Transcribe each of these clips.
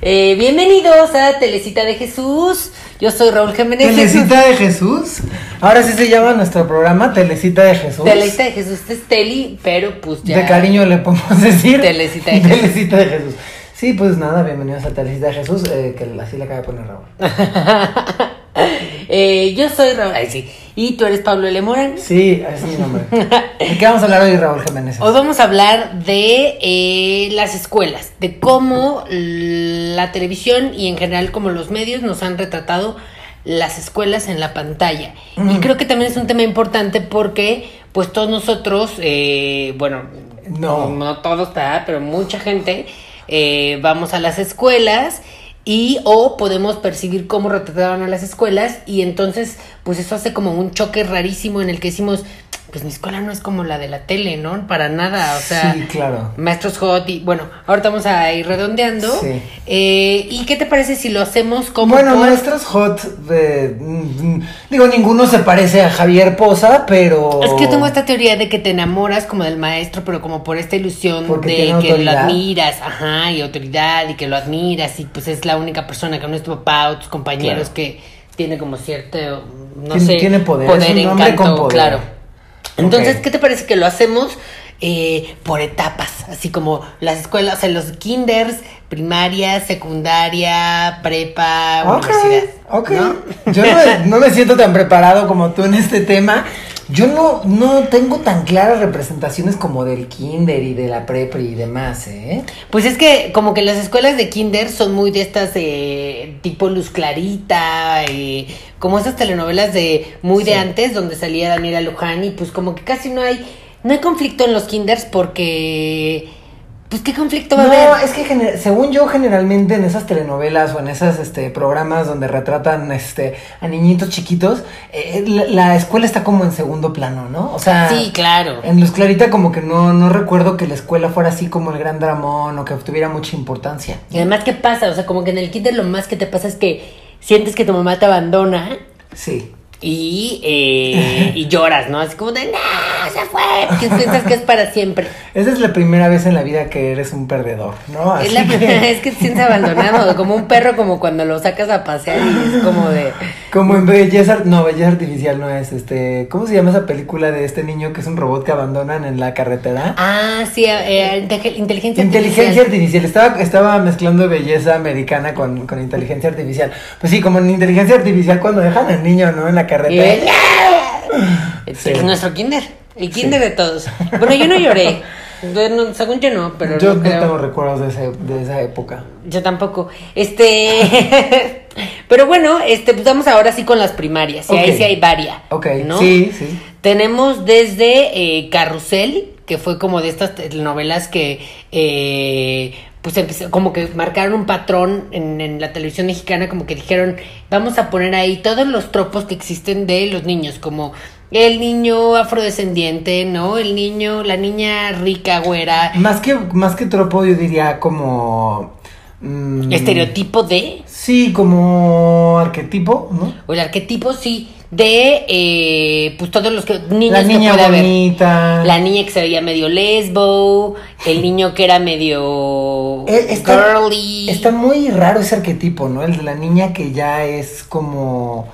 Eh, bienvenidos a Telecita de Jesús. Yo soy Raúl Jiménez. Telecita de Jesús. Ahora sí se llama nuestro programa Telecita de Jesús. Telecita de Jesús es Teli, pero pues ya. De cariño le podemos decir. Telecita de Jesús. Telecita de Jesús. Sí, pues nada, bienvenidos a Telecita de Jesús, eh, que así le acaba de poner Raúl. Eh, yo soy Raúl. Ay, sí. Y tú eres Pablo L. Morán. Sí, ese es mi nombre. ¿De qué vamos a hablar hoy, Raúl Jiménez? Hoy vamos a hablar de eh, las escuelas, de cómo la televisión y en general como los medios nos han retratado las escuelas en la pantalla. Y creo que también es un tema importante porque pues todos nosotros, eh, bueno, No. no todos, ¿verdad? pero mucha gente eh, vamos a las escuelas y o podemos percibir cómo retrataban a las escuelas y entonces pues eso hace como un choque rarísimo en el que decimos pues mi escuela no es como la de la tele, ¿no? Para nada, o sea, Sí, claro. maestros hot y bueno, ahorita vamos a ir redondeando. Sí. Eh, ¿Y qué te parece si lo hacemos como Bueno, por- maestros hot, eh, mm, digo, ninguno se parece a Javier Poza, pero... Es que yo tengo esta teoría de que te enamoras como del maestro, pero como por esta ilusión Porque de que lo admiras, ajá, y autoridad, y que lo admiras, y pues es la única persona que no es tu papá o tus compañeros Claro. que tiene como cierto, no Tiene- sé, tiene poder, es un con poder. claro. Entonces. ¿qué te parece que lo hacemos eh, por etapas? Así como las escuelas, o sea, los kinders, primaria, secundaria, prepa, universidad. ok. ¿no? Yo no me, no me siento tan preparado como tú en este tema. Yo no, no tengo tan claras representaciones como del kinder y de la prepa y demás, ¿eh? Pues es que como que las escuelas de kinder son muy de estas eh, tipo Luz Clarita, eh, como esas telenovelas de muy de antes donde salía Daniela Luján y pues como que casi no hay no hay conflicto en los kinders porque pues qué conflicto va a No, haber. es que según yo generalmente en esas telenovelas o en esos este, programas donde retratan este, a niñitos chiquitos, eh, la, la escuela está como en segundo plano, ¿no? O sea, Sí, claro. en Luz Clarita como que no, no recuerdo que la escuela fuera así como el gran dramón o que tuviera mucha importancia. Y además qué pasa, o sea, como que en el kinder lo más que te pasa es que sientes que tu mamá te abandona Sí. y eh, y lloras, ¿no? Así como de no, se fue, porque piensas que es para siempre. Esa es la primera vez en la vida que eres un perdedor, ¿no? Es Así la que- primera vez que te sientes abandonado, como un perro, como cuando lo sacas a pasear y es como de. Como en belleza, Ar- no, belleza artificial no es, este, ¿cómo se llama esa película de este niño que es un robot que abandonan en la carretera? Ah, sí, eh, inte- inteligencia Inteligencia artificial. artificial, estaba, estaba mezclando belleza americana con, con inteligencia artificial. Pues sí, como en inteligencia artificial cuando dejan al niño, ¿no? En la carretera. ven, Sí. Es nuestro kinder, el kinder de todos. Bueno, yo no lloré. Yo no- según yo no, pero Yo no creo. tengo recuerdos de, ese- de esa época. Yo tampoco. Este. pero bueno, este, pues vamos ahora sí con las primarias. Y ahí Ok. sí hay varias. Ok, ¿no? sí, sí. Tenemos desde eh, Carrusel, que fue como de estas novelas que eh, pues empezó- como que marcaron un patrón en, en la televisión mexicana, como que dijeron, vamos a poner ahí todos los tropos que existen de los niños, como el niño afrodescendiente, ¿no? El niño, la niña rica, güera, Más que, más que tropo, yo diría como... mm, estereotipo de, Sí, como arquetipo, ¿no? o el arquetipo, sí, de eh, pues todos los que, niños La niña que puede haber. bonita. La niña que se veía medio lesbo, el niño que era medio Eh, está, girly. está muy raro ese arquetipo, ¿no? El de la niña que ya es como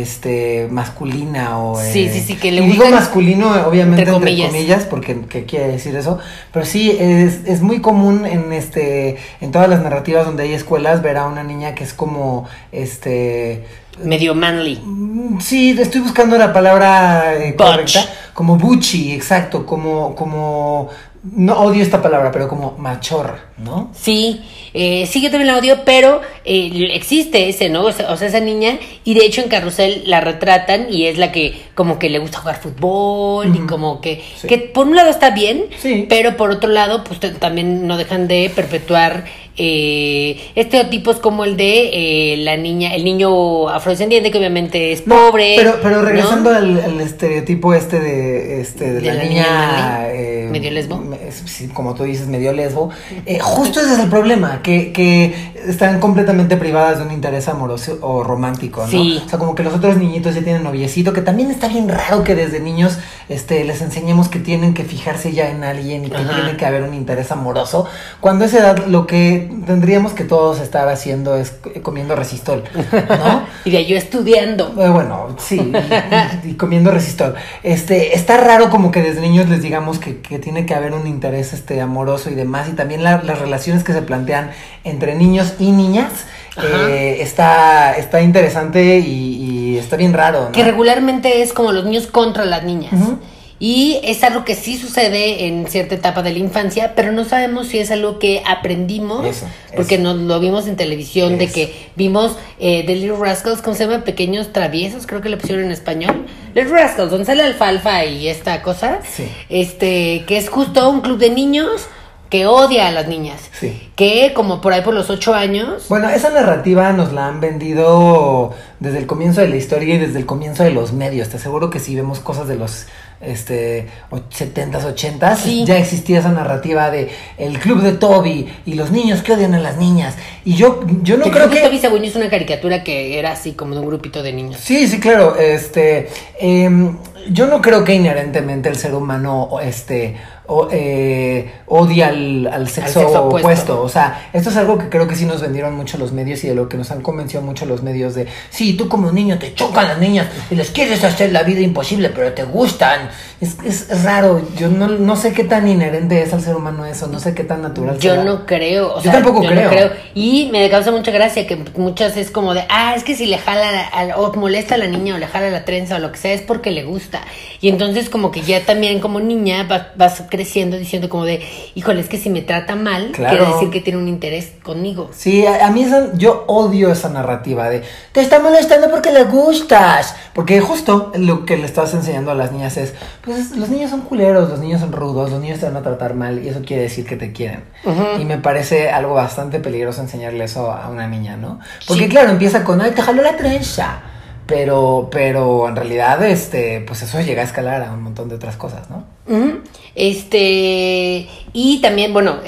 este masculina o Sí, eh, sí, sí, que le y digo masculino obviamente entre entre comillas. porque ¿qué quiere decir eso pero sí es, es muy común en este en todas las narrativas donde hay escuelas ver a una niña que es como este medio manly. Mm, Sí, estoy buscando la palabra eh, correcta. Como buchi, exacto. Como, como. No odio esta palabra, pero como machorra, ¿no? Sí, eh, sí, yo también la odio, pero eh, existe ese, ¿no? O sea, o sea, esa niña, y de hecho en Carrusel la retratan y es la que como que le gusta jugar fútbol y como que, Sí. que por un lado está bien, Sí. pero por otro lado, pues también no dejan de perpetuar eh, estereotipos como el de eh, la niña, el niño afrodescendiente que obviamente es pobre. Pero, pero regresando al, al estereotipo este de, este, de, De la, la niña... niña eh, medio lesbo. me- sí, como tú dices, medio lesbo. eh, justo ese es el problema, que, que están completamente privadas de un interés amoroso o romántico, ¿no? Sí. O sea, como que los otros niñitos ya tienen noviecito, que también está bien raro que desde niños este, les enseñemos que tienen que fijarse ya en alguien y que Ajá. tiene que haber un interés amoroso, cuando a esa edad lo que tendríamos que todos estar haciendo es comiendo resistol, ¿no? y de yo estudiando. Eh, Bueno, sí, y, y comiendo resistol. Este, está raro como que desde niños les digamos que, que tiene que haber un interés este amoroso y demás, y también la- las relaciones que se plantean entre niños y niñas. Eh, está, está interesante y, y está bien raro, ¿no? Que regularmente es como los niños contra las niñas. Y es algo que sí sucede en cierta etapa de la infancia, pero no sabemos si es algo que aprendimos, Eso, porque eso. nos lo vimos en televisión, de que vimos eh, The Little Rascals, ¿cómo se llama? Pequeños traviesos, creo que le pusieron en español. Little Rascals, donde sale alfalfa y esta cosa. Sí. Este, que es justo un club de niños que odia a las niñas. Sí. Que como por ahí por los ocho años. Bueno, esa narrativa nos la han vendido desde el comienzo de la historia y desde el comienzo de los medios. Te aseguro que si vemos cosas de los este, och- 70s, 80s, Sí. ya existía esa narrativa de el club de Toby y los niños que odian a las niñas. Y yo, yo no creo que... Toby yo es una caricatura que era así como de un grupito de niños. Sí, sí, claro. Este, em, yo no creo que inherentemente el ser humano, este, o, eh, odia al, al sexo, sexo opuesto. opuesto. O sea, esto es algo que creo que sí nos vendieron mucho los medios y de lo que nos han convencido mucho los medios de, sí, tú como niño te chocan las niñas y les quieres hacer la vida imposible, pero te gustan. Es, es, es raro. Yo no, no sé qué tan inherente es al ser humano eso. No sé qué tan natural Yo será. no creo, o Yo sea, tampoco yo creo. no creo. Y me causa mucha gracia que muchas es como de, ah, es que si le jala a- o molesta a la niña o le jala la trenza o lo que sea, es porque le gusta. Y entonces como que ya también como niña vas, vas creciendo diciendo como de, híjole, es que si me trata mal, Claro. quiere decir que tiene un interés conmigo. Sí, a, a mí esa- yo odio esa narrativa de te está molestando porque le gustas. Porque justo lo que le estás enseñando a las niñas es, pues los niños son culeros, los niños son rudos, los niños te van a tratar mal y eso quiere decir que te quieren. Y me parece algo bastante peligroso enseñarle eso a una niña, ¿no? Porque Sí. claro, empieza con, ay, te jaló la trenza. Pero, pero en realidad, este, pues eso llega a escalar a un montón de otras cosas, ¿no? Ujú. Este, y también, bueno,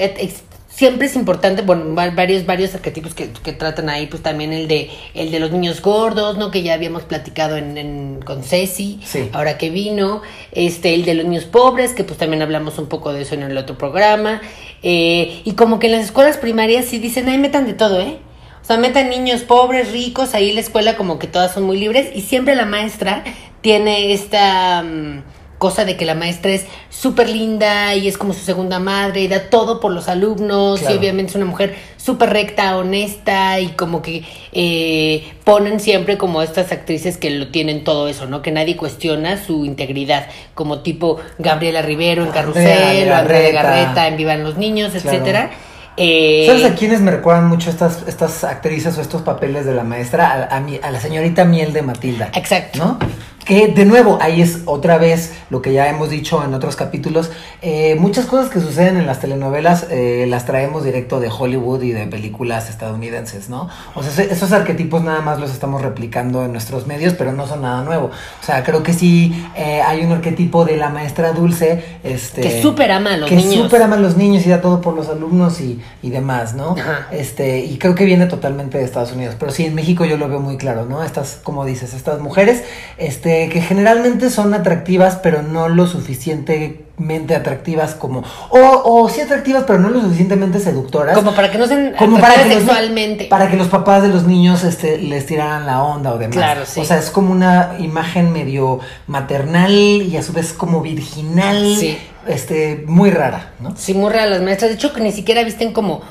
siempre es importante, bueno, va- varios, varios arquetipos que, que tratan ahí, pues también el de, el de los niños gordos, ¿no? Que ya habíamos platicado en, en- con Ceci, Sí. ahora que vino, este, el de los niños pobres, que pues también hablamos un poco de eso en el otro programa, eh, y como que en las escuelas primarias sí dicen, ay, metan de todo, ¿eh? O sea, metan niños pobres, ricos, ahí la escuela como que todas son muy libres y siempre la maestra tiene esta mm, cosa de que la maestra es súper linda y es como su segunda madre y da todo por los alumnos Claro. y obviamente es una mujer súper recta, honesta y como que eh, ponen siempre como estas actrices que lo tienen todo eso, ¿no? Que nadie cuestiona su integridad, como tipo Gabriela Rivero en Carrusel, o Andrea. Garreta en Vivan los Niños, Claro. etcétera. Eh, ¿Sabes a quiénes me recuerdan mucho estas, estas actrices o estos papeles de la maestra? A, a mi- a la señorita Miel de Matilda. Exacto. ¿No? Que de nuevo, ahí es otra vez lo que ya hemos dicho en otros capítulos. eh, muchas cosas que suceden en las telenovelas eh, las traemos directo de Hollywood y de películas estadounidenses, ¿no? O sea, esos arquetipos nada más los estamos replicando en nuestros medios, pero no son nada nuevo. O sea, creo que sí eh, hay un arquetipo de la maestra dulce. Este, Que súper ama a los que niños. súper ama a los niños y da todo por los alumnos y, y demás, ¿no? Ajá. Este, y creo que viene totalmente de Estados Unidos. Pero sí, en México yo lo veo muy claro, ¿no? Estas, como dices, estas mujeres, este, que generalmente son atractivas, pero no lo suficientemente atractivas como. O, o sí atractivas, pero no lo suficientemente seductoras. Como para que no sean Como para que, atractivas los, sexualmente. para que los papás de los niños este, les tiraran la onda o demás. Claro, sí. O sea, es como una imagen medio maternal y a su vez como virginal. Sí. Este, muy rara, ¿no? Sí, muy raras las maestras. De hecho, que ni siquiera visten como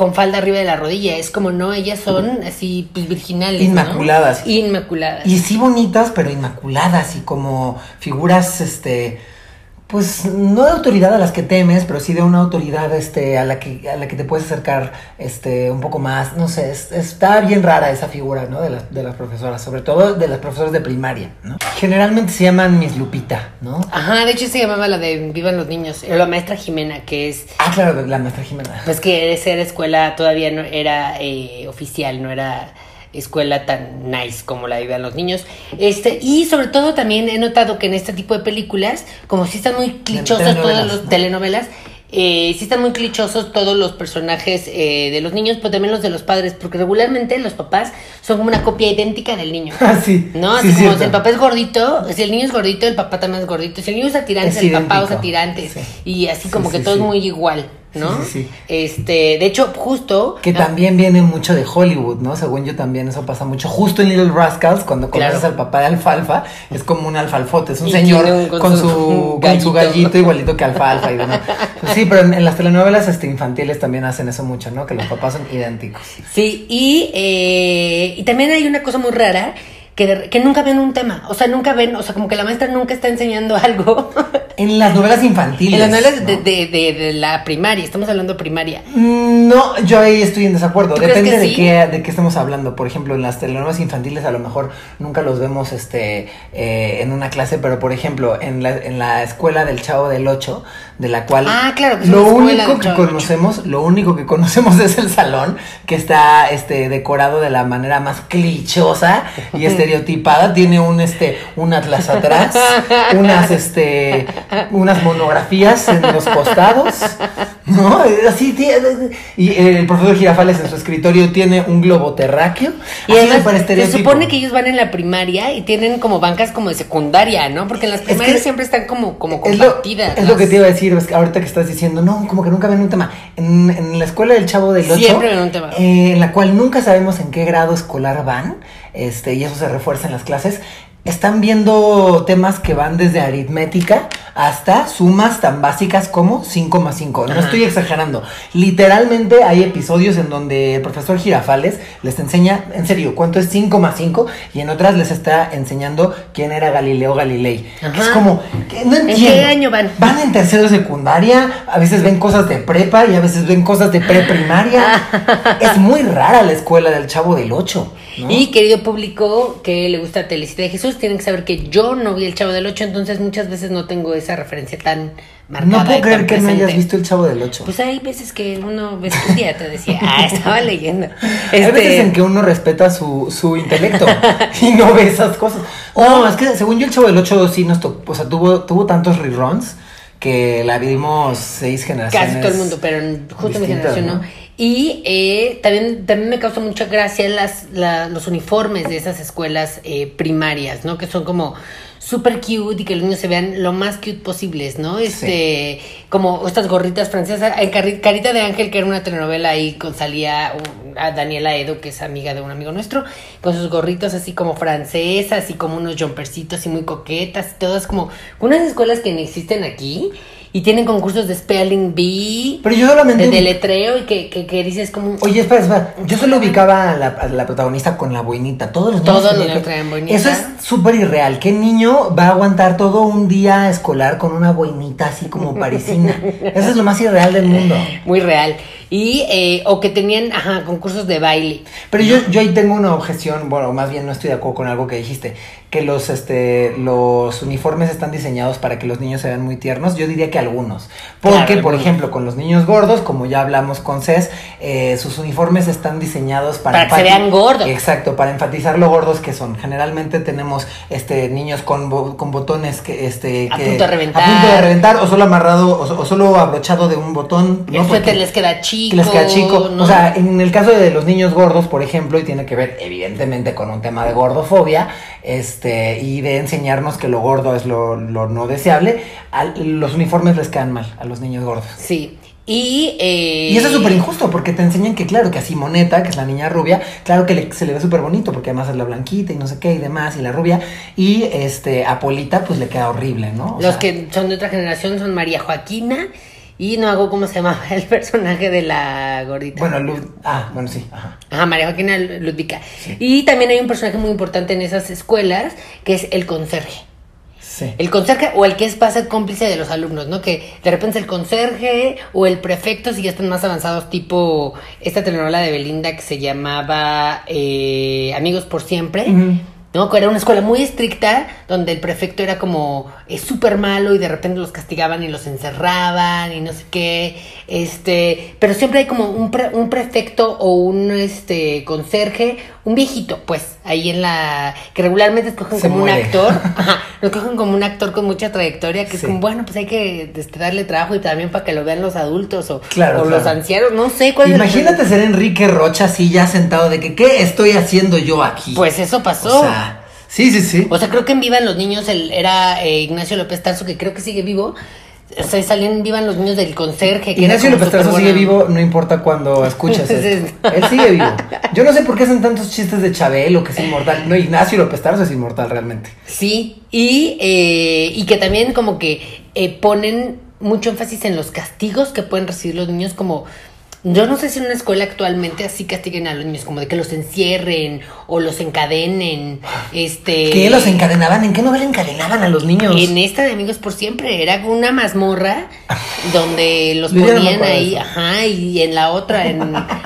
con falda arriba de la rodilla. Es como, no, ellas son así, pues, virginales. ¿no? Inmaculadas. Inmaculadas. Y sí bonitas, pero inmaculadas y como figuras, este, pues no de autoridad a las que temes, pero sí de una autoridad este, a, la que, a la que te puedes acercar este, un poco más. No sé, es- está bien rara esa figura, ¿no? De, las de las profesoras, sobre todo de las profesoras de primaria, ¿no? Generalmente se llaman Miss Lupita, ¿no? Ajá, de hecho se llamaba la de Vivan los Niños, la maestra Jimena, que es, Ah, claro, la maestra Jimena. pues que esa escuela todavía no era eh, oficial, no era escuela tan nice como la vivían los niños. Este, y sobre todo también he notado que en este tipo de películas, como si están muy clichosos todos los ¿no? telenovelas, eh, sí están muy clichosos todos los personajes eh, de los niños, pero también los de los padres, porque regularmente los papás son como una copia idéntica del niño. Ah, sí. ¿No? sí, Así como cierto. si el papá es gordito, si el niño es gordito, el papá también es gordito. Si el niño es atirante, el papá idéntico. es atirante. Sí. Y así Sí, como que todo es muy igual, ¿no? Sí, sí, sí. Este, de hecho, justo. Que también viene mucho de Hollywood, ¿no? Según yo también eso pasa mucho. Justo en Little Rascals, cuando conoces Claro. al papá de Alfalfa, es como un alfalfote, es un Y señor un- con, con su, su con su gallito. igualito que Alfalfa y demás. Sí, pero en, en las telenovelas este, infantiles también hacen eso mucho, ¿no? Que los papás son idénticos. Sí, y, eh, y también hay una cosa muy rara. Que, de- que nunca ven un tema, o sea, nunca ven, o sea, como que la maestra nunca está enseñando algo. En las novelas infantiles. en las novelas ¿no? de, de, de, de la primaria, estamos hablando de primaria. Mm, No, yo ahí estoy en desacuerdo. ¿Tú crees Depende de sí? qué de qué estamos hablando. Por ejemplo, en las telenovelas infantiles a lo mejor nunca los vemos este eh, en una clase, pero por ejemplo, en la, en la escuela del Chavo del Ocho, de la cual Ah, claro, lo único que conocemos, lo único que conocemos es el salón, que está este decorado de la manera más clichosa y estereotipada. Tiene un este un atlas atrás, unas este unas monografías en los costados, ¿no? Así y el profesor Girafales en su escritorio tiene un globo terráqueo. Y además, se supone que ellos van en la primaria y tienen como bancas como de secundaria, ¿no? Porque en las Es primarias que- siempre están como, como es lo, compartidas. es lo que te iba a decir, es que ahorita que estás diciendo, no, como que nunca ven un tema. En, en la escuela del Chavo del Ocho, Siempre ven un tema. eh, en la cual nunca sabemos en qué grado escolar van, este, y eso se refuerza en las clases. Están viendo temas que van desde aritmética hasta sumas tan básicas como 5 más 5. No Ajá. estoy exagerando. Literalmente hay episodios en donde el profesor Girafales les enseña, en serio, cuánto es 5 más 5 y en otras les está enseñando quién era Galileo Galilei. Es como, que no ¿En entiendo. qué año van? Van en tercero secundaria, a veces ven cosas de prepa y a veces ven cosas de preprimaria. es muy rara la escuela del Chavo del 8. Y querido público que le gusta Telecita de Jesús, tienen que saber que yo no vi el Chavo del 8, entonces muchas veces no tengo esa referencia tan marcada. No puedo creer que no hayas visto el Chavo del 8. Pues hay veces que uno ves un día te decía, ah, estaba leyendo. Hay Este, veces en que uno respeta su, su intelecto y no ve esas cosas. No, es que según yo el Chavo del 8 sí nos tocó, o sea, tuvo, tuvo tantos reruns que la vimos seis generaciones. Casi todo el mundo, pero justo mi generación no. ¿no? Y eh, también, también me causa mucha gracia las, la- los uniformes de esas escuelas eh, primarias, ¿no? Que son como súper cute y que los niños se vean lo más cute posibles, ¿no? Este, como estas gorritas francesas. En Carita de Ángel, que era una telenovela ahí, con salía un- a Daniela Edo, que es amiga de un amigo nuestro, con sus gorritos así como francesas y como unos jumpercitos y muy coquetas, todas como unas escuelas que no existen aquí. Y tienen concursos de spelling bee, Pero yo solamente. de deletreo y que, que, que dices como... Oye, espera, espera. Yo solo ubicaba a la, a la protagonista con la boinita. Todos los niños. Todos que- traen boinita. Eso es súper irreal. ¿Qué niño va a aguantar todo un día escolar con una boinita así como parisina? Eso es lo más irreal del mundo. Muy real. Y, eh, o que tenían, ajá, concursos de baile. Pero yo, yo ahí tengo una objeción, bueno, más bien no estoy de acuerdo con algo que dijiste, que los, este, los uniformes están diseñados para que los niños se vean muy tiernos. Yo diría que algunos. Porque, Claro, por ejemplo, con los niños gordos, como ya hablamos con Cés, eh, sus uniformes están diseñados para... Para que se vean gordos. Exacto, para enfatizar lo gordos que son. Generalmente tenemos este niños con, bo- con botones que... Este, A que- punto de reventar. A punto de reventar, o solo amarrado, o, o solo abrochado de un botón. El Porque- suéter les queda chico. les queda chico. ¿no? O sea, en el caso de los niños gordos, por ejemplo, y tiene que ver evidentemente con un tema de gordofobia, este, y de enseñarnos que lo gordo es lo, lo no deseable, los uniformes les quedan mal a los niños gordos. Sí. Y, eh, Y eso es súper injusto, porque te enseñan que, claro, que a Simoneta, que es la niña rubia, claro que le- se le ve súper bonito, porque además es la blanquita y no sé qué y demás, y la rubia, y este, a Polita, pues le queda horrible, ¿no? O Los sea, que son de otra generación son María Joaquina y no hago cómo se llamaba el personaje de la gordita. Bueno, Luz, ah, bueno, sí, ajá. Ajá, María Joaquina Ludvica. Y también hay un personaje muy importante en esas escuelas que es el conserje. Sí. El conserje o el que es para ser cómplice de los alumnos, ¿no? Que de repente el conserje o el prefecto, si ya están más avanzados, tipo esta telenovela de Belinda que se llamaba eh, Amigos por Siempre. Ujú. ¿No? Era una escuela muy estricta, donde el prefecto era como eh, súper malo y de repente los castigaban y los encerraban y no sé qué. Este, pero siempre hay como un, pre- un prefecto o un este conserje, un viejito, pues, ahí en la. que regularmente escogen Se como muere. un actor. Ajá, lo escogen como un actor con mucha trayectoria, que es como, bueno, pues hay que este, darle trabajo y también para que lo vean los adultos o, Claro, o los ancianos, no sé cuál es Imagínate ser Enrique Rocha así ya sentado de que, ¿qué estoy haciendo yo aquí? Pues eso pasó. O sea, sí, sí, sí. O sea, creo que en Vivan los Niños el, era eh, Ignacio López Tarso, que creo que sigue vivo. O sea, salían en Vivan los Niños del conserje. Que Ignacio López Tarso sigue vivo, no importa cuando esto. sí. Él sigue vivo. Yo no sé por qué hacen tantos chistes de Chabelo que es inmortal. No, Ignacio López Tarso es inmortal realmente. Sí, y, eh, y que también como que eh, ponen mucho énfasis en los castigos que pueden recibir los niños como... Yo no sé si en una escuela actualmente así castiguen a los niños, como de que los encierren o los encadenen, este... ¿Qué los encadenaban? ¿En qué novela encadenaban a los niños? En esta de Amigos por Siempre era una mazmorra donde los Yo no ponían ahí, eso. ajá, y en la otra, en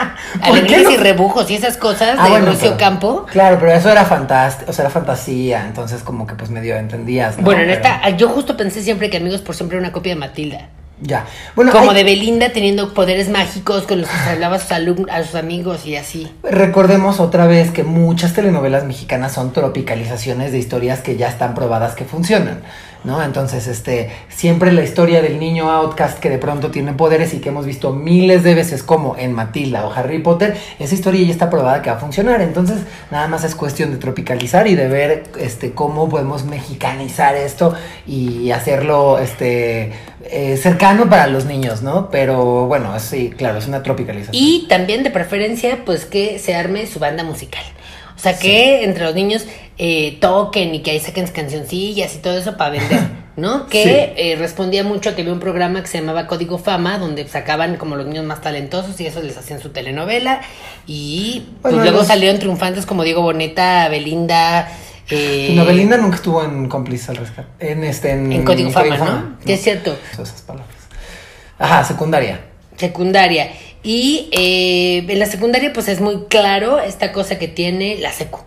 alegrías no? y rebujos y esas cosas Ah, de bueno, Lucio pero- Campo. Claro, pero eso era fantástico, o sea, era fantasía, entonces como que pues medio entendías. ¿no? Bueno, en Pero- esta, yo justo pensé siempre que Amigos por Siempre era una copia de Matilda. Ya. Bueno, Como hay- de Belinda teniendo poderes mágicos con los que se hablaba a sus, a sus amigos y así. Recordemos otra vez que muchas telenovelas mexicanas son tropicalizaciones de historias que ya están probadas que funcionan, ¿no? Entonces, este, siempre la historia del niño outcast que de pronto tiene poderes y que hemos visto miles de veces como en Matilda o Harry Potter, esa historia ya está probada que va a funcionar. Entonces, nada más es cuestión de tropicalizar y de ver este cómo podemos mexicanizar esto y hacerlo este eh, cercano para los niños, ¿no? Pero bueno, sí, claro, es una tropicalización. Y también de preferencia, pues que se arme su banda musical. O sea, que entre los niños eh, toquen y que ahí saquen cancioncillas y todo eso para vender, ¿no? Que Sí. eh, respondía mucho a que había un programa que se llamaba Código Fama, donde sacaban como los niños más talentosos y eso les hacían su telenovela. Y pues Bueno, luego los- salieron triunfantes como Diego Boneta, Belinda. Eh, Y Belinda nunca estuvo en cómplice al rescate. En este, en, En Código Fama, ¿no? Sí, es cierto. Esas palabras. Ajá, secundaria. secundaria. Y eh, en la secundaria, pues es muy claro esta cosa que tiene la secu.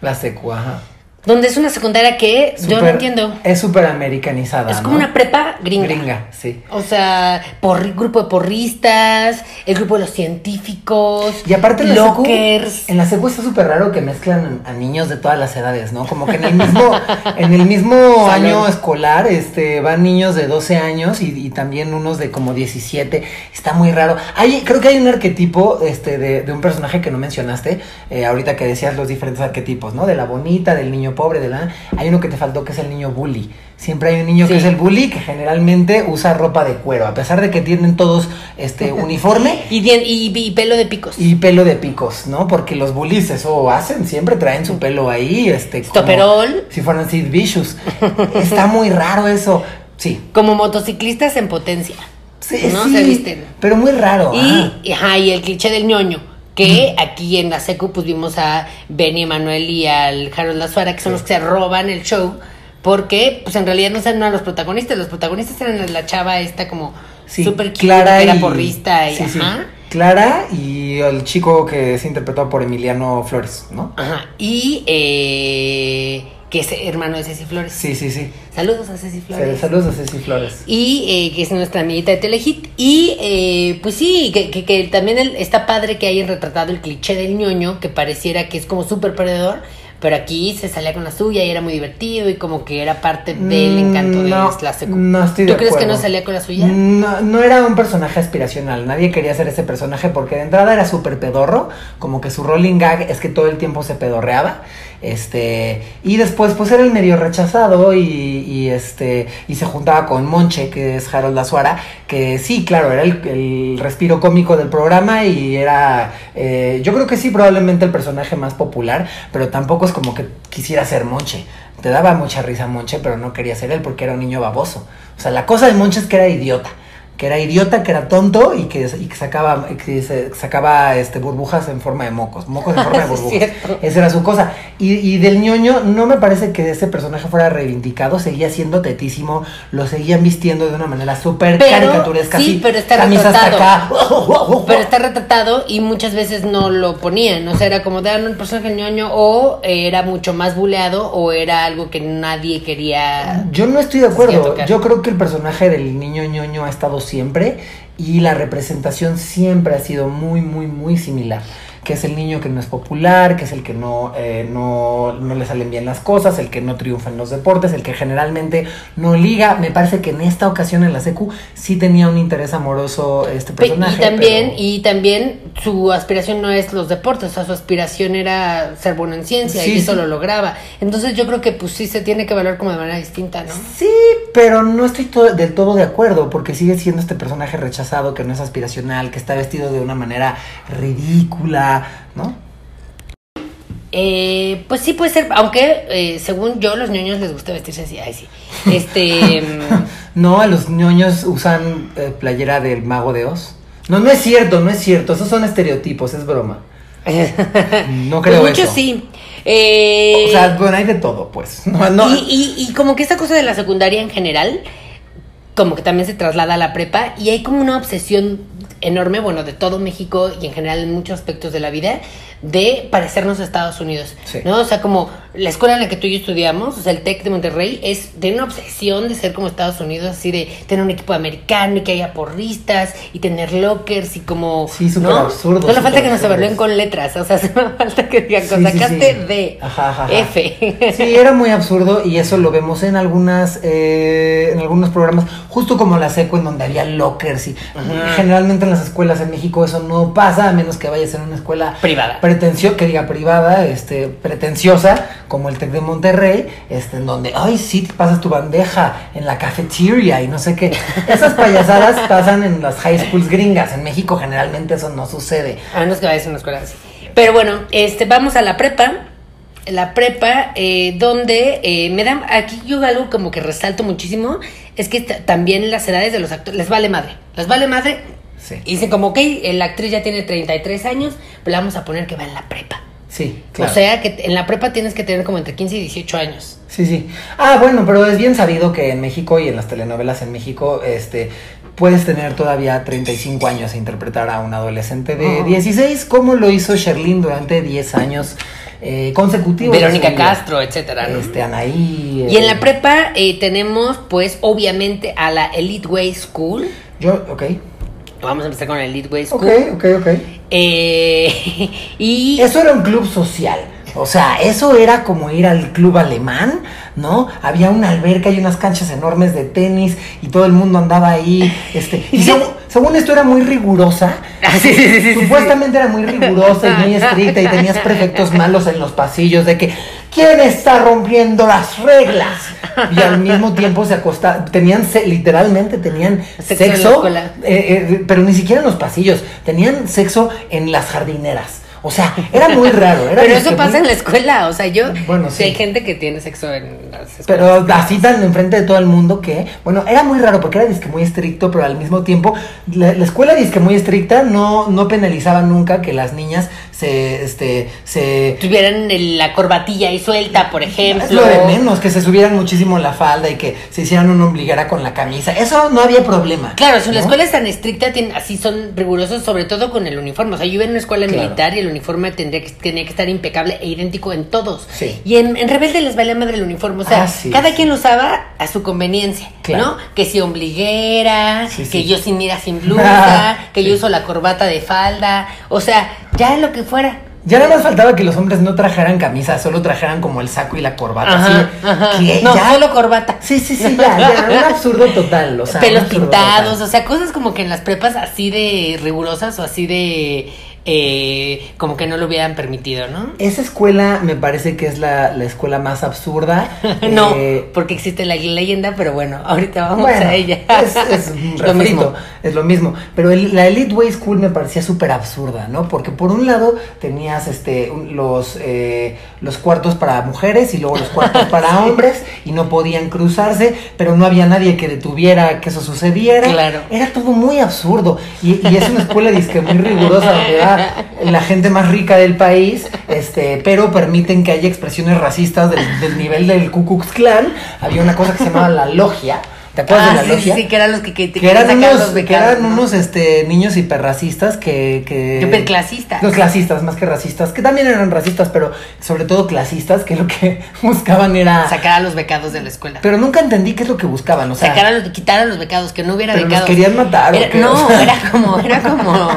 La secu, ajá. Donde es una secundaria que yo no entiendo. Es súper americanizada. Es como ¿no? una prepa gringa. Gringa, sí. O sea, por grupo de porristas, el grupo de los científicos, Y aparte en la secu, en la secu está súper raro que mezclan a niños de todas las edades, ¿no? Como que en el mismo, en el mismo año escolar, este, van niños de 12 años y, y también unos de como 17. Está muy raro. Hay, creo que hay un arquetipo, este, de, de un personaje que no mencionaste, eh, ahorita que decías los diferentes arquetipos, ¿no? De la bonita, del niño pobre, de la. Hay uno que te faltó que es el niño bully. Siempre hay un niño que es el bully que generalmente usa ropa de cuero, a pesar de que tienen todos este uniforme. Y, y- y pelo de picos. Y pelo de picos, ¿no? Porque los bullies eso hacen, siempre traen su pelo ahí, este. como Stoperol. Si fueran Sid Vicious. Está muy raro eso. Sí. Como motociclistas en potencia. Sí, No sí, se visten. Pero muy raro. Y, y, ajá, y el cliché del ñoño. Que aquí en la secu pues vimos a Benny Emanuel y al Harold Lazuara, que son los que se roban el show. Porque, pues en realidad no eran los protagonistas. Los protagonistas eran la chava esta como súper Clara que era y- porrista y sí, ajá. Clara y el chico que se interpretó por Emiliano Flores, ¿no? Ajá. Y eh, que es hermano de Ceci Flores. Sí, sí, sí. Saludos a Ceci Flores. Saludos a Ceci Flores. Y eh, que es nuestra amiguita de Telehit. Y eh, pues sí, que, que- que también el- está padre que hayan retratado el cliché del ñoño, que pareciera que es como súper perdedor, pero aquí se salía con la suya y era muy divertido y como que era parte del encanto de No, la. No estoy de ¿Tú crees que no salía con la suya? No, no era un personaje aspiracional. Nadie quería ser ese personaje porque de entrada era súper pedorro. Como que su rolling gag es que todo el tiempo se pedorreaba. Este. Y después, pues era el medio rechazado. Y, este. Y se juntaba con Monche, que es Harold Azuara. Que sí, claro, era el, el respiro cómico del programa. Y era. eh, yo creo que sí, probablemente el personaje más popular. Pero tampoco es como que quisiera ser Monche. Te daba mucha risa Monche, pero no quería ser él porque era un niño baboso. O sea, la cosa de Monche es que era idiota. Que era idiota, que era tonto y que, y que sacaba, que se- sacaba este, burbujas en forma de mocos, mocos en forma de burbujas. Esa era su cosa. Y, y del ñoño no me parece que ese personaje fuera reivindicado, seguía siendo tetísimo, lo seguían vistiendo de una manera súper caricaturesca. sí, así, pero está camisa hasta retratado. acá. Pero está retratado y muchas veces no lo ponían. O sea, era como de un personaje ñoño o era mucho más buleado o era algo que nadie quería. Yo no estoy de acuerdo. Yo creo que el personaje del niño ñoño ha estado siempre y la representación siempre ha sido muy, muy, muy similar. Que es el niño que no es popular, que es el que no, eh, no, no le salen bien las cosas, el que no triunfa en los deportes, el que generalmente no liga. Me parece que en esta ocasión en la secu sí tenía un interés amoroso este Pe- personaje. y también, pero- y también su aspiración no es los deportes, o sea, su aspiración era ser bueno en ciencia Sí, y eso sí. lo lograba. Entonces yo creo que pues sí se tiene que valorar como de manera distinta, ¿no? Sí, pero no estoy to- del todo de acuerdo, porque sigue siendo este personaje rechazado, que no es aspiracional, que está vestido de una manera ridícula, ¿no? Eh, pues sí puede ser, aunque eh, según yo los niños les gusta vestirse así, ay sí. Este No, a los ñoños usan eh, playera del mago de Oz. No, no es cierto, no es cierto, esos son estereotipos, es broma. No creo pues muchos eso. sí. Eh, O sea, bueno, hay de todo, pues. No, no. y, y- y como que esta cosa de la secundaria en general, como que también se traslada a la prepa y hay como una obsesión enorme, bueno, de todo México y en general en muchos aspectos de la vida, de parecernos a Estados Unidos, Sí. ¿no? O sea, como la escuela en la que tú y yo estudiamos, o sea, el TEC de Monterrey, es de una obsesión de ser como Estados Unidos, así de tener un equipo americano y que haya porristas y tener lockers y como... Sí, súper ¿no? absurdo, Solo falta que nos evalúen con letras, o sea, solo falta que digan, Sí, sacaste sí. D, Ajá, ajá, ajá. F. Sí, era muy absurdo y eso lo vemos en algunas, eh, en algunos programas, justo como la seco en donde había lockers y generalmente en las escuelas en México eso no pasa a menos que vayas en una escuela Privada. Pretencio que diga privada, este, pretenciosa, como el Tec de Monterrey, este, en donde, ay, sí, te pasas tu bandeja en la cafetería y no sé qué. Esas payasadas pasan en las high schools gringas. En México generalmente eso no sucede. A menos que vayas a una escuela así. Pero bueno, este, vamos a la prepa. La prepa, eh, donde eh, me dan. Aquí yo algo como que resalto muchísimo. Es que ta- también las edades de los actores. Les vale madre. Les vale madre. Sí. Y dicen como, ok, eh, la actriz ya tiene 33 años, pero le vamos a poner que va en la prepa. Sí, claro. O sea que en la prepa tienes que tener como entre 15 y 18 años. Sí, sí. Ah, bueno, pero es bien sabido que en México y en las telenovelas en México, este, puedes tener todavía 35 años e interpretar a un adolescente de Ujú. 16, como lo hizo Sherlyn durante 10 años eh, consecutivos. Verónica. Castro, etcétera, ¿no? Este, Anaí. Y en eh, la prepa eh, tenemos, pues, obviamente, a la Elite Way School. Yo, ok. Vamos a empezar con la Elite Way Ok, School. ok, ok. Eh, y Eso era un club social. O sea, eso era como ir al club alemán, ¿no? Había una alberca y unas canchas enormes de tenis y todo el mundo andaba ahí. Este, y según, según esto era muy rigurosa. Sí, sí, sí, sí, Supuestamente era muy rigurosa y muy estricta y tenías prefectos malos en los pasillos de que ¿quién está rompiendo las reglas? Y al mismo tiempo se acostaban, tenían, se- literalmente tenían Sexo sexo, eh, eh, pero ni siquiera en los pasillos, tenían sexo en las jardineras. O sea, era muy raro. Era pero eso pasa muy- en la escuela, o sea, yo Bueno, sí. sí. hay gente que tiene sexo en las escuelas. Pero así tan enfrente de todo el mundo que, bueno, era muy raro porque era disque muy estricto, pero al mismo tiempo la, la escuela disque muy estricta no, no penalizaba nunca que las niñas se, este, se... tuvieran el- la corbatilla ahí suelta, por ejemplo. Es lo de menos, que se subieran muchísimo la falda y que se hicieran una ombliguera con la camisa. Eso no había problema. Claro, si la ¿no? escuela es tan estricta, tienen- así son rigurosos, sobre todo con el uniforme. O sea, yo iba en una escuela Claro. militar y el uniforme tendría que, tenía que estar impecable e idéntico en todos. Sí. Y en, en Rebelde les valía madre el uniforme. O sea, cada quien lo usaba a su conveniencia, Claro. ¿no? Que si ombliguera, Sí, que yo sin mira sin blusa, que yo uso la corbata de falda. O sea, ya lo que fuera. Ya nada más faltaba que los hombres no trajeran camisa, solo trajeran como el saco y la corbata. Ajá, así, ajá. ¿qué? No, ¿Ya? solo corbata. Sí, sí, sí, ya, ya, un absurdo total, o sea, pelos pintados, total. o sea, cosas como que en las prepas así de rigurosas o así de eh, como que no lo hubieran permitido, ¿no? Esa escuela me parece que es la, la escuela más absurda. no, Eh, porque existe la leyenda, pero bueno, ahorita vamos Bueno, a ella. Es, lo mismo. es lo mismo. Pero el- la Elite Way School me parecía súper absurda, ¿no? Porque por un lado tenías este los, eh, los cuartos para mujeres y luego los cuartos para hombres y no podían cruzarse, pero no había nadie que detuviera que eso sucediera. Claro. Era todo muy absurdo. Y, y es una escuela disque muy rigurosa donde va la gente más rica del país, este, pero permiten que haya expresiones racistas del, del nivel del Ku Klux Klan. Había una cosa que se llamaba la logia. ¿Te acuerdas Ah, de la sí, logia? sí, que eran los que, que, que eran unos, los que becados, eran ¿no? unos este, niños hiperracistas que, que... Hiperclasistas. Los clasistas, más que racistas, que también eran racistas, pero sobre todo clasistas, que lo que buscaban era... Sacar a los becados de la escuela. Pero nunca entendí qué es lo que buscaban, o sea... Sacar a los, quitar a los becados, que no hubiera Pero los becados. querían matar, no, era como, era como,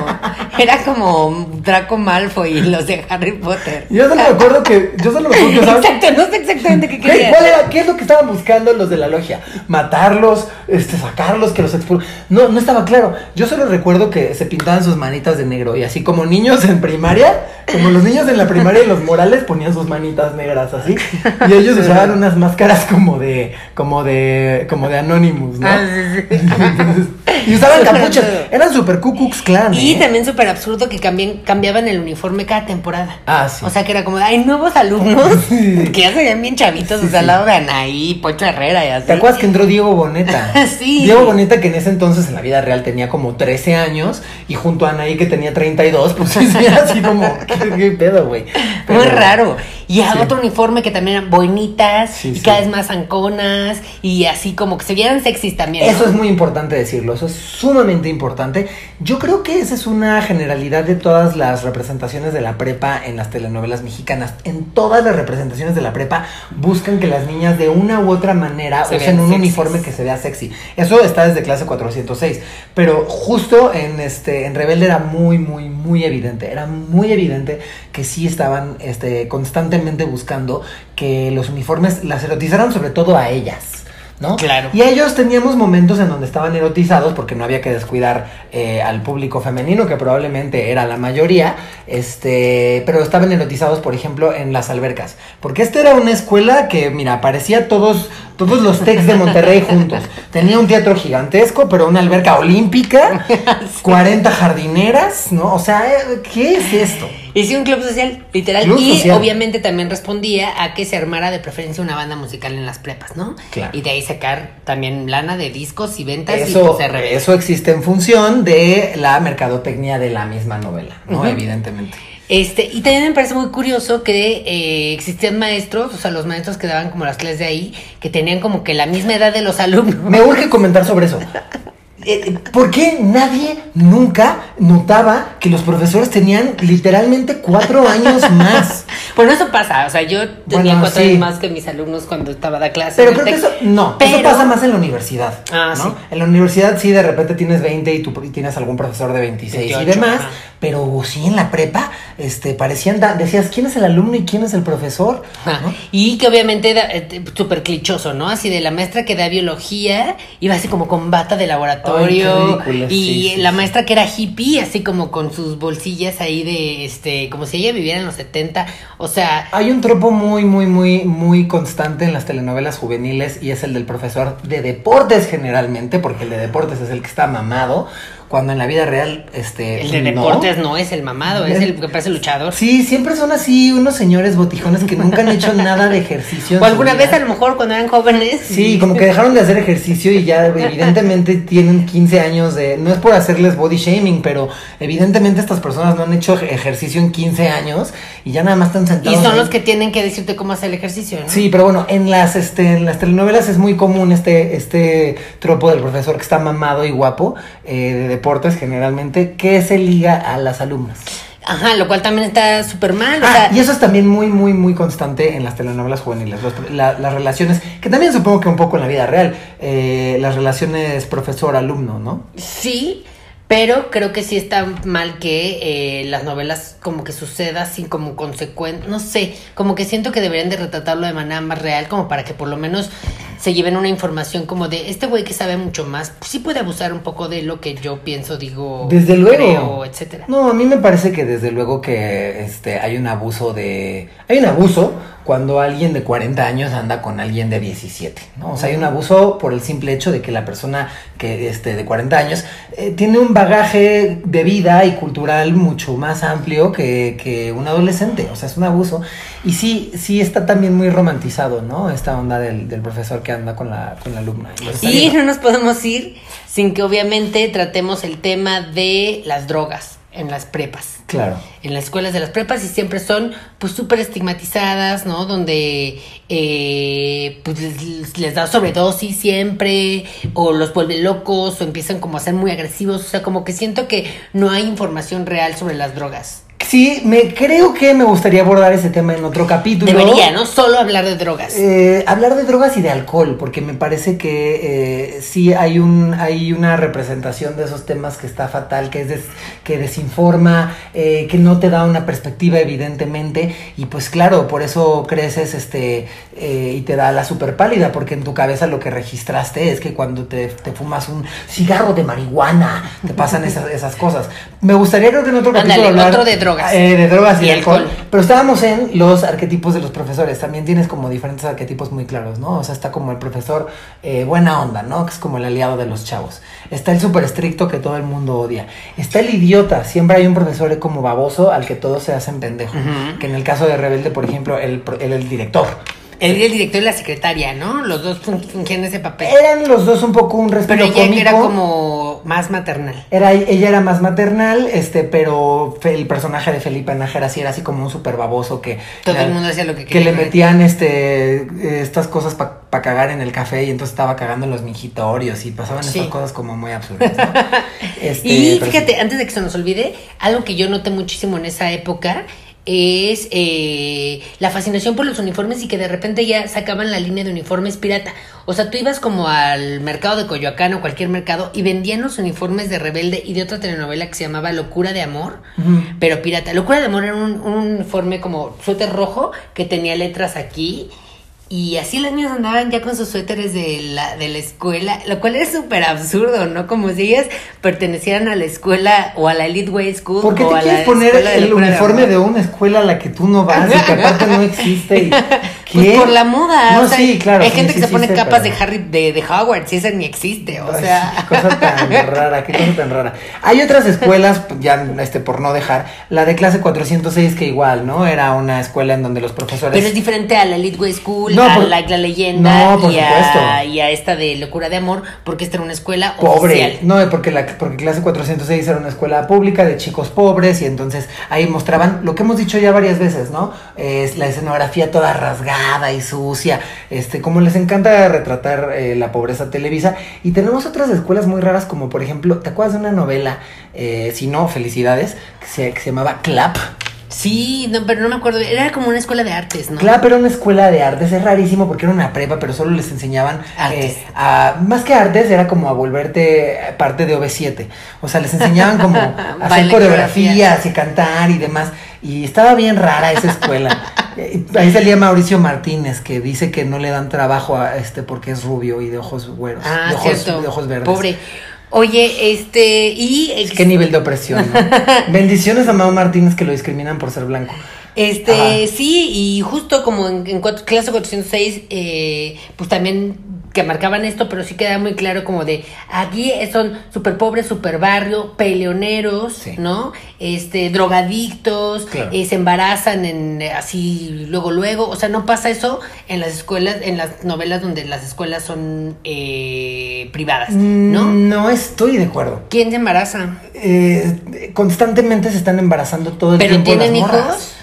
era como Draco Malfoy y los de Harry Potter. Yo solo me acuerdo que... Yo solo me acuerdo que. Exacto, no sé exactamente qué ¿Qué, querían. ¿Cuál era? ¿Qué es lo que estaban buscando los de la logia? Matarlos, este, sacarlos, que los expul... No, no estaba claro. Yo solo recuerdo que se pintaban sus manitas de negro y así como niños en primaria, como los niños en la primaria y los morales ponían sus manitas negras así y ellos usaban unas máscaras como de, como de, como de Anonymous, ¿no? Ah, sí, sí. Entonces, y usaban capuchas. Eran super Ku Klux Klan. Y ¿eh? también súper absurdo que cambien, cambiaban el uniforme cada temporada. Ah, sí. O sea, que era como, hay nuevos alumnos Sí. que ya se veían bien chavitos, Sí, o sea, al lado de Anaí, Poncho Herrera y así. ¿Te acuerdas que entró Diego Boneta? Sí. Diego Boneta que en ese entonces en la vida real tenía como 13 años y junto a Anaí que tenía 32, pues sí, sí, así como, ¿qué, qué pedo, güey? Muy raro. Y a otro uniforme que también eran bonitas y cada vez más anconas y así como que se vieran sexys también. ¿no? Eso es muy importante decirlo, eso es sumamente importante. Yo creo que esa es una generalidad de todas las representaciones de la prepa en las telenovelas mexicanas. En todas las representaciones de la prepa buscan que las niñas de una u otra manera Se usen un sexys. uniforme que se vea sexy. Eso está desde clase 406, pero justo en este en Rebelde era muy muy muy evidente, era muy evidente que sí estaban este constantemente buscando que los uniformes las erotizaran sobre todo a ellas. ¿No? Claro. Y ellos teníamos momentos en donde estaban erotizados porque no había que descuidar eh, al público femenino, que probablemente era la mayoría, este, pero estaban erotizados, por ejemplo, en las albercas. Porque esta era una escuela que, mira, parecía todos, todos los techs de Monterrey juntos. Tenía un teatro gigantesco, pero una alberca olímpica, 40 jardineras, ¿no? O sea, eh, ¿qué es esto? Y sí, un club social, literal. Club y social. obviamente también respondía a que se armara de preferencia una banda musical en las prepas, ¿no? Claro. Y de ahí sacar también lana de discos y ventas y Eso, pues, RB. eso existe en función de la mercadotecnia de la misma novela, ¿no? Evidentemente. Este, y también me parece muy curioso que eh, existían maestros, o sea, los maestros que daban como las clases de ahí, que tenían como que la misma edad de los alumnos. Me urge comentar sobre eso. Eh, ¿Por qué nadie nunca notaba que los profesores tenían literalmente cuatro años más? Bueno, eso pasa, o sea, yo tenía Bueno, cuatro sí. años más que mis alumnos cuando estaba da clase. Pero creo que eso, no, eso Pero- pasa más en la universidad. Ah, ¿no? sí. En la universidad sí, de repente tienes 20 y tú y tienes algún profesor de 26 y 28, demás, ajá. Pero sí en la prepa, este, parecían, da- decías, ¿quién es el alumno y quién es el profesor? Ajá. ¿No? Y que obviamente da- eh, súper clichoso, ¿no? Así de la maestra que da biología, iba así como con bata de laboratorio. Ay, qué ridícula, y sí, la sí. maestra que era hippie, así como con sus bolsillas ahí de, este, como si ella viviera en los 70. O sea, Hay un tropo muy, muy, muy, muy constante en las telenovelas juveniles y es el del profesor de deportes generalmente, porque el de deportes es el que está mamado, cuando en la vida real, este... el de deportes no es el mamado, es el que parece luchador. Sí, siempre son así unos señores botijones que nunca han hecho nada de ejercicio. O alguna vez a lo mejor cuando eran jóvenes. Sí, como que dejaron de hacer ejercicio y ya evidentemente tienen 15 años de... No es por hacerles body shaming, pero evidentemente estas personas no han hecho ejercicio en 15 años y ya nada más están Y sentados. son ahí. los que tienen que decirte cómo hacer el ejercicio, ¿no? Sí, pero bueno, en las, este, en las telenovelas es muy común este, este tropo del profesor que está mamado y guapo, eh, de deportes generalmente, que se liga a las alumnas. Ajá, lo cual también está súper mal. O Ah, sea, y eso es también muy, muy, muy constante en las telenovelas juveniles. Los- la- las relaciones, que también supongo que un poco en la vida real, eh, las relaciones profesor-alumno, ¿no? Sí, pero creo que sí está mal que eh, las novelas como que suceda sin como consecuencia, no sé, como que siento que deberían de retratarlo de manera más real, como para que por lo menos se lleven una información como de este güey que sabe mucho más, pues sí puede abusar un poco de lo que yo pienso, digo, Desde luego. creo, etcétera. No, a mí me parece que desde luego que este hay un abuso de hay un abuso cuando alguien de 40 años anda con alguien de 17, ¿no? O sea, hay un abuso por el simple hecho de que la persona que este de 40 años eh, tiene un bagaje de vida y cultural mucho más amplio que, que un adolescente, o sea, es un abuso y sí sí está también muy romantizado, ¿no? Esta onda del, del profesor que anda con la con la alumna. Y no nos podemos ir sin que obviamente tratemos el tema de las drogas en las prepas. Claro. En las escuelas de las prepas y siempre son pues súper estigmatizadas, ¿no? Donde eh, pues les, les da sobredosis siempre o los vuelve locos o empiezan como a ser muy agresivos. O sea, como que siento que no hay información real sobre las drogas. Sí, me creo que me gustaría abordar ese tema en otro capítulo. Debería, ¿no? Solo hablar de drogas. Eh, hablar de drogas y de alcohol, porque me parece que eh, sí hay un hay una representación de esos temas que está fatal, que es des- que desinforma, eh, que no te da una perspectiva evidentemente y pues claro, por eso creces este eh, y te da la super pálida, porque en tu cabeza lo que registraste es que cuando te, te fumas un cigarro de marihuana te pasan esas, esas cosas. Me gustaría creo que en otro Ándale, capítulo hablar otro de drogas. Eh, de drogas y, Y alcohol. alcohol. Pero estábamos en los arquetipos de los profesores. También tienes como diferentes arquetipos muy claros, ¿no? O sea, está como el profesor eh, buena onda, ¿no? Que es como el aliado de los chavos. Está el súper estricto que todo el mundo odia. Está el idiota. Siempre hay un profesor como baboso al que todos se hacen pendejo. Que en el caso de Rebelde, por ejemplo, el, el, el director. El, el director y la secretaria, ¿no? Los dos fun- fungían ese papel. Eran los dos un poco un respiro Pero ella cómico. era como más maternal. Era, ella era más maternal, este, pero el personaje de Felipe Nájera sí era así como un súper baboso que... Todo el mundo hacía lo que que quería. le metían este estas cosas para cagar en el café y entonces estaba cagando en los mingitorios y pasaban Sí. estas cosas como muy absurdas. ¿no? Este, Y fíjate, antes de que se nos olvide, algo que yo noté muchísimo en esa época es eh, la fascinación por los uniformes y que de repente ya sacaban la línea de uniformes pirata. O sea, tú ibas como al mercado de Coyoacán o cualquier mercado y vendían los uniformes de Rebelde y de otra telenovela que se llamaba Locura de Amor, pero pirata. Locura de Amor era un, un uniforme como suéter rojo que tenía letras aquí. Y así las niñas andaban ya con sus suéteres de la, de la escuela, lo cual es súper absurdo, ¿no? Como si ellas pertenecieran a la escuela o a la Elite Way School. ¿Por qué o te la quieres poner el de uniforme de una escuela a la que tú no vas y que aparte no existe? Y, Pues por la moda. No, o sea, sí, claro. Hay sí, gente sí que se pone capas pero- de Harry, de, de Hogwarts y esa ni existe. O Ay, sea. qué cosa tan rara, qué cosa tan rara. Hay otras escuelas, ya este por no dejar, la de clase 406 que igual, ¿no? Era una escuela en donde los profesores Pero es diferente a la Elite Way School, No, a por- la, la leyenda No, por y, a, y a esta de locura de amor, porque esta era una escuela pobre. oficial. No, porque la porque clase 406 era una escuela pública de chicos pobres y entonces ahí mostraban lo que hemos dicho ya varias veces, ¿no? Es la escenografía toda rasgada y sucia, este como les encanta retratar eh, la pobreza televisa y tenemos otras escuelas muy raras como por ejemplo, ¿te acuerdas de una novela eh, si no, felicidades, que se, que se llamaba Clap? Sí, no, pero no me acuerdo. Era como una escuela de artes, ¿no? Clap era una escuela de artes, es rarísimo porque era una prepa, pero solo les enseñaban Artes. eh, a, más que artes, era como a volverte parte de OV7. O sea, les enseñaban como a hacer coreografías y cantar y demás. Y estaba bien rara esa escuela. Ahí salía Mauricio Martínez, que dice que no le dan trabajo a este porque es rubio y de ojos güeros. Ah, de ojos, cierto. de ojos verdes. Pobre. Oye, este, y Qué nivel de opresión, ¿no? Bendiciones a Mau Martínez que lo discriminan por ser blanco. Este, Ajá. sí, y justo como en, en cuatro- clase 406, eh, pues también que marcaban esto, pero sí queda muy claro como de, aquí son súper pobres, súper barrio, peleoneros, Sí. ¿no? Este, drogadictos, Claro. eh, se embarazan en eh, así luego, luego, o sea, no pasa eso en las escuelas, en las novelas donde las escuelas son eh, privadas, ¿no? Mm, No estoy de acuerdo. ¿Quién se embaraza? eh, constantemente se están embarazando todo el ¿Pero tiempo tienen las morras. hijos?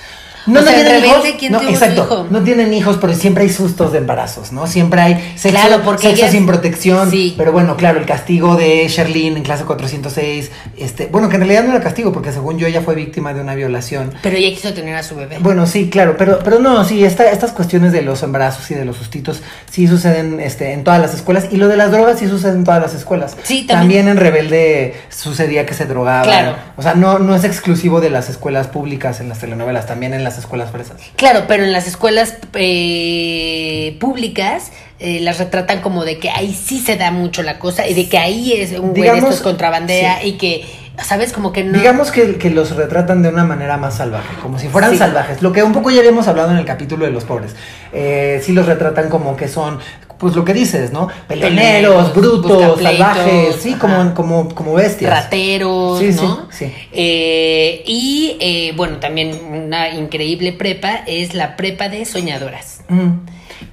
No, O sea, tienen hijos. ¿quién no, exacto. hijo? No tienen hijos, pero siempre hay sustos de embarazos, ¿no? Siempre hay sexo, Claro, porque sexo ellas- sin protección. Sí. Pero bueno, claro, el castigo de Sherlyn en clase 406, este, bueno, que en realidad no era castigo, porque según yo ella fue víctima de una violación. Pero ella quiso tener a su bebé. Bueno, sí, claro, pero, pero no, sí, esta, estas cuestiones de los embarazos y de los sustitos sí suceden este, en todas las escuelas y lo de las drogas sí sucede en todas las escuelas. Sí, también. en Rebelde sucedía que se drogaban. Claro. O sea, no, no es exclusivo de las escuelas públicas en las telenovelas, también en las las escuelas fresas. Claro, pero en las escuelas eh, públicas eh, las retratan como de que ahí sí se da mucho la cosa y de que ahí es un güey de estos contrabandea sí. y que, ¿sabes? Como que no... Digamos que, que los retratan de una manera más salvaje, como si fueran Sí. salvajes. Lo que un poco ya habíamos hablado en el capítulo de los pobres. Eh, sí los retratan como que son, pues lo que dices, ¿no? Peleoneros, brutos, salvajes, sí, como, como, como bestias. rateros, Sí, ¿no? sí. Eh, y eh, bueno, también una increíble prepa es la prepa de soñadoras. Mm.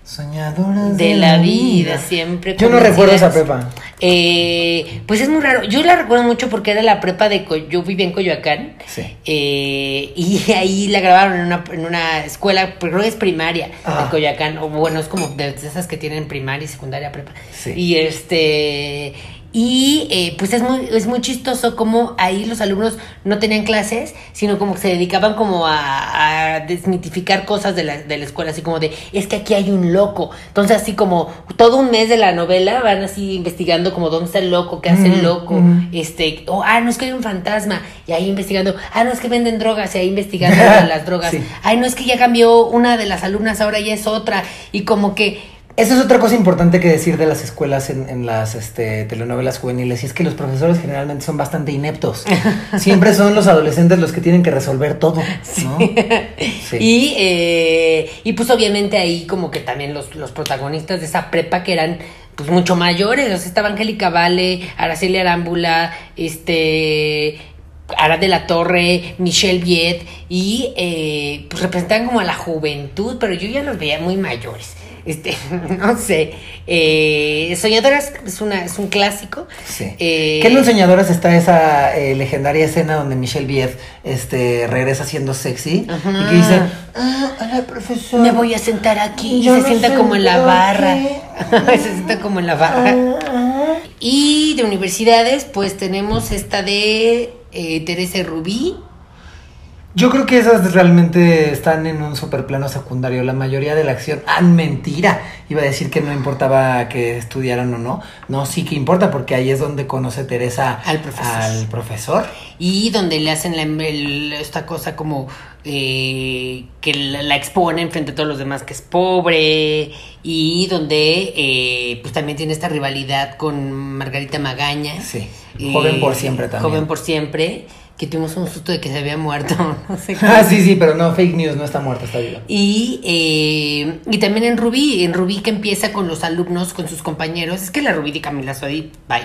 Soñadoras De la vida, siempre Yo no recuerdo esa prepa. Eh, pues es muy raro. Yo la recuerdo mucho porque era la prepa de. Co- Yo vivía en Coyoacán. Sí. Eh, y ahí la grabaron en una, en una escuela, creo que es primaria Ah. de Coyoacán. O bueno, es como de esas que tienen primaria y secundaria prepa. Sí. Y este. Y eh, pues es muy, es muy chistoso como ahí los alumnos no tenían clases, sino como que se dedicaban como a, a desmitificar cosas de la, de la escuela, así como de, es que aquí hay un loco. Entonces así como todo un mes de la novela van así investigando como dónde está el loco, qué hace el Ujú, loco, ujú. este, o ah, no es que hay un fantasma, y ahí investigando, ah, no es que venden drogas, y ahí investigando las drogas, Sí. ay, no es que ya cambió una de las alumnas, ahora ya es otra, y como que Esa es otra cosa importante que decir de las escuelas en, en las este, telenovelas juveniles, y es que los profesores generalmente son bastante ineptos. Siempre son los adolescentes los que tienen que resolver todo. ¿no? Sí. Y, eh, y pues obviamente ahí como que también los, los protagonistas de esa prepa que eran pues mucho mayores, o sea, estaba Angélica Vale, Araceli Arámbula, este... Ara de la Torre, Michelle Viet, y eh, pues representaban como a la juventud, pero yo ya los veía muy mayores. Este, no sé. Eh, Soñadoras es una, es un clásico. Sí. Eh, ¿Qué en Enseñadoras está esa eh, legendaria escena donde Michelle Viet este, regresa siendo sexy Ajá. y que dice, ah, hola profesor. Me voy a sentar aquí y se no sienta como en la barra. se sienta como en la barra. Y de universidades, pues tenemos esta de eh, Teresa Rubí. Yo creo que esas realmente están en un superplano secundario. La mayoría de la acción. ¡Ah, mentira! Iba a decir que no importaba que estudiaran o no. No, sí que importa porque ahí es donde conoce Teresa Al profesor. al profesor. Y donde le hacen la- el- esta cosa como eh, que la, la exponen frente a todos los demás que es pobre. Y donde eh, pues también tiene esta rivalidad con Margarita Magaña. Sí. Joven por siempre también. Joven por siempre. Que tuvimos un susto de que se había muerto. No sé qué. Ah, sí, sí, pero no, fake news, no está muerta, está viva. Y, eh, y también en Rubí, en Rubí que empieza con los alumnos, con sus compañeros. Es que la Rubí de Camila Sodi, bye.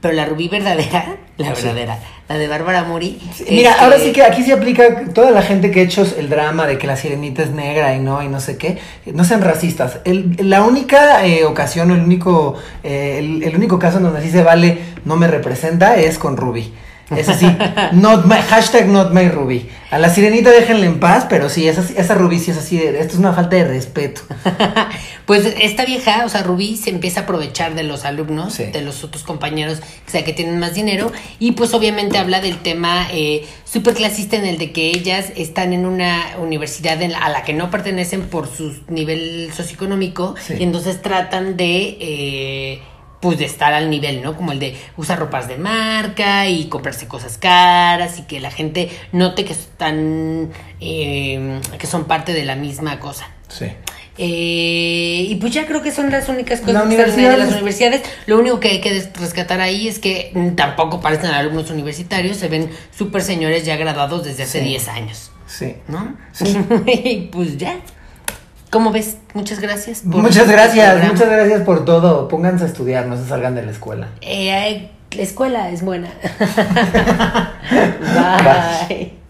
Pero la Rubí verdadera, la Sí. verdadera, la de Bárbara Mori. Mira, este, ahora sí que aquí se aplica toda la gente que ha hecho el drama de que la sirenita es negra y no, y no sé qué. No sean racistas. El- la única eh, ocasión, el único, eh, el, el único caso en donde sí se vale no me representa es con Ruby. Es así, not my, hashtag not my Ruby. A la sirenita déjenla en paz, pero sí, esa, esa Ruby sí es así, de- esto es una falta de respeto. Pues esta vieja, o sea, Rubí se empieza a aprovechar de los alumnos, Sí. de los otros compañeros, o sea, que tienen más dinero, y pues obviamente habla del tema eh, súper clasista en el de que ellas están en una universidad en la- a la que no pertenecen por su nivel socioeconómico, Sí. y entonces tratan de... eh, pues de estar al nivel, ¿no? Como el de usar ropas de marca y comprarse cosas caras y que la gente note que están, eh, que son parte de la misma cosa. Sí. Eh, y pues ya creo que son las únicas cosas La que están de las es- universidades. Lo único que hay que rescatar ahí es que tampoco parecen alumnos universitarios, se ven súper señores ya graduados desde hace Sí. 10 años, Sí. ¿no? Sí. y pues ya. ¿Cómo ves? Muchas gracias. por Muchas este gracias, programa. muchas gracias por todo. Pónganse a estudiar, no se salgan de la escuela. Eh, la escuela es buena. Bye. Bye.